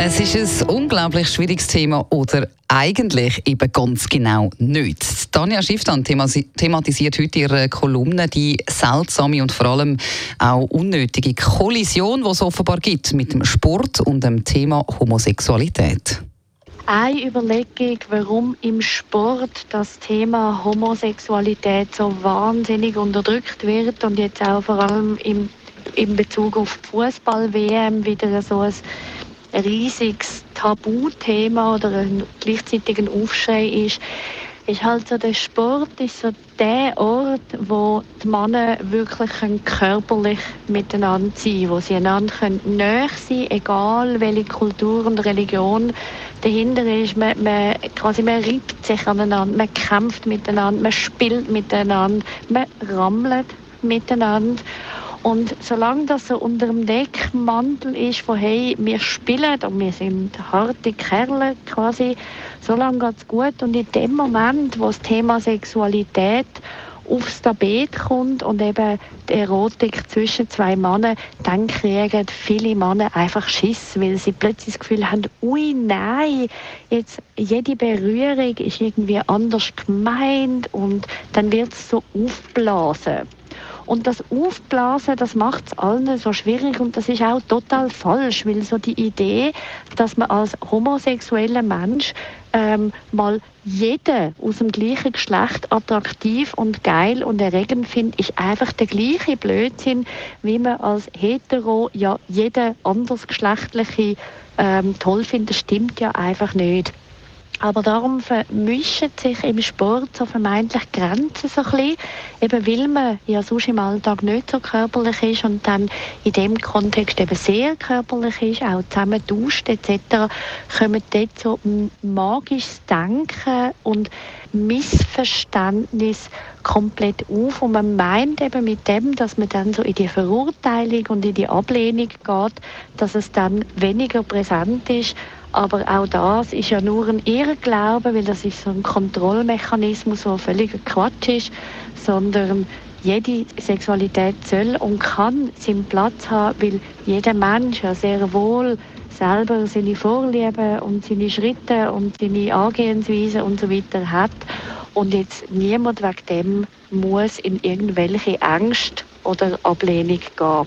es ist ein unglaublich schwieriges Thema oder eigentlich eben ganz genau nicht. Tanja Schifftan thematisiert heute in ihrer Kolumne die seltsame und vor allem auch unnötige Kollision, die es offenbar gibt mit dem Sport und dem Thema Homosexualität. Eine Überlegung, warum im Sport das Thema Homosexualität so wahnsinnig unterdrückt wird und jetzt auch vor allem im, in Bezug auf Fußball-WM wieder so ein riesiges Tabuthema oder ein gleichzeitigen Aufschrei ist, ist halt so, der Sport ist so der Ort, wo die Männer wirklich körperlich miteinander sein können, wo sie einander näher sein können, egal welche Kultur und Religion dahinter ist. Man, man, quasi, man reibt sich aneinander, man kämpft miteinander, man spielt miteinander, man rammelt miteinander. Und solange das so unter dem Deckmantel ist von hey, wir spielen und wir sind harte Kerle quasi, solange geht es gut. Und in dem Moment, wo das Thema Sexualität aufs Tapet kommt und eben die Erotik zwischen zwei Männern, dann kriegen viele Männer einfach Schiss, weil sie plötzlich das Gefühl haben, ui nein, jetzt jede Berührung ist irgendwie anders gemeint und dann wird es so aufblasen. Und das Aufblasen, das macht es allen so schwierig und das ist auch total falsch, weil so die Idee, dass man als homosexueller Mensch ähm, mal jeden aus dem gleichen Geschlecht attraktiv und geil und erregend findet, ist einfach der gleiche Blödsinn, wie man als hetero ja jeden andersgeschlechtliche ähm, toll findet. Stimmt ja einfach nicht. Aber darum vermischen sich im Sport so vermeintlich Grenzen so ein bisschen, eben weil man ja sonst im Alltag nicht so körperlich ist und dann in dem Kontext eben sehr körperlich ist, auch zusammen duscht etc., kommen dort so magisches Denken und Missverständnis komplett auf und man meint eben mit dem, dass man dann so in die Verurteilung und in die Ablehnung geht, dass es dann weniger präsent ist aber auch das ist ja nur ein Irrglaube, weil das ist so ein Kontrollmechanismus, der völlig Quatsch ist, sondern jede Sexualität soll und kann seinen Platz haben, weil jeder Mensch ja sehr wohl selber seine Vorlieben und seine Schritte und seine Angehensweise und so weiter hat und jetzt niemand wegen dem muss in irgendwelche Angst oder Ablehnung gehen.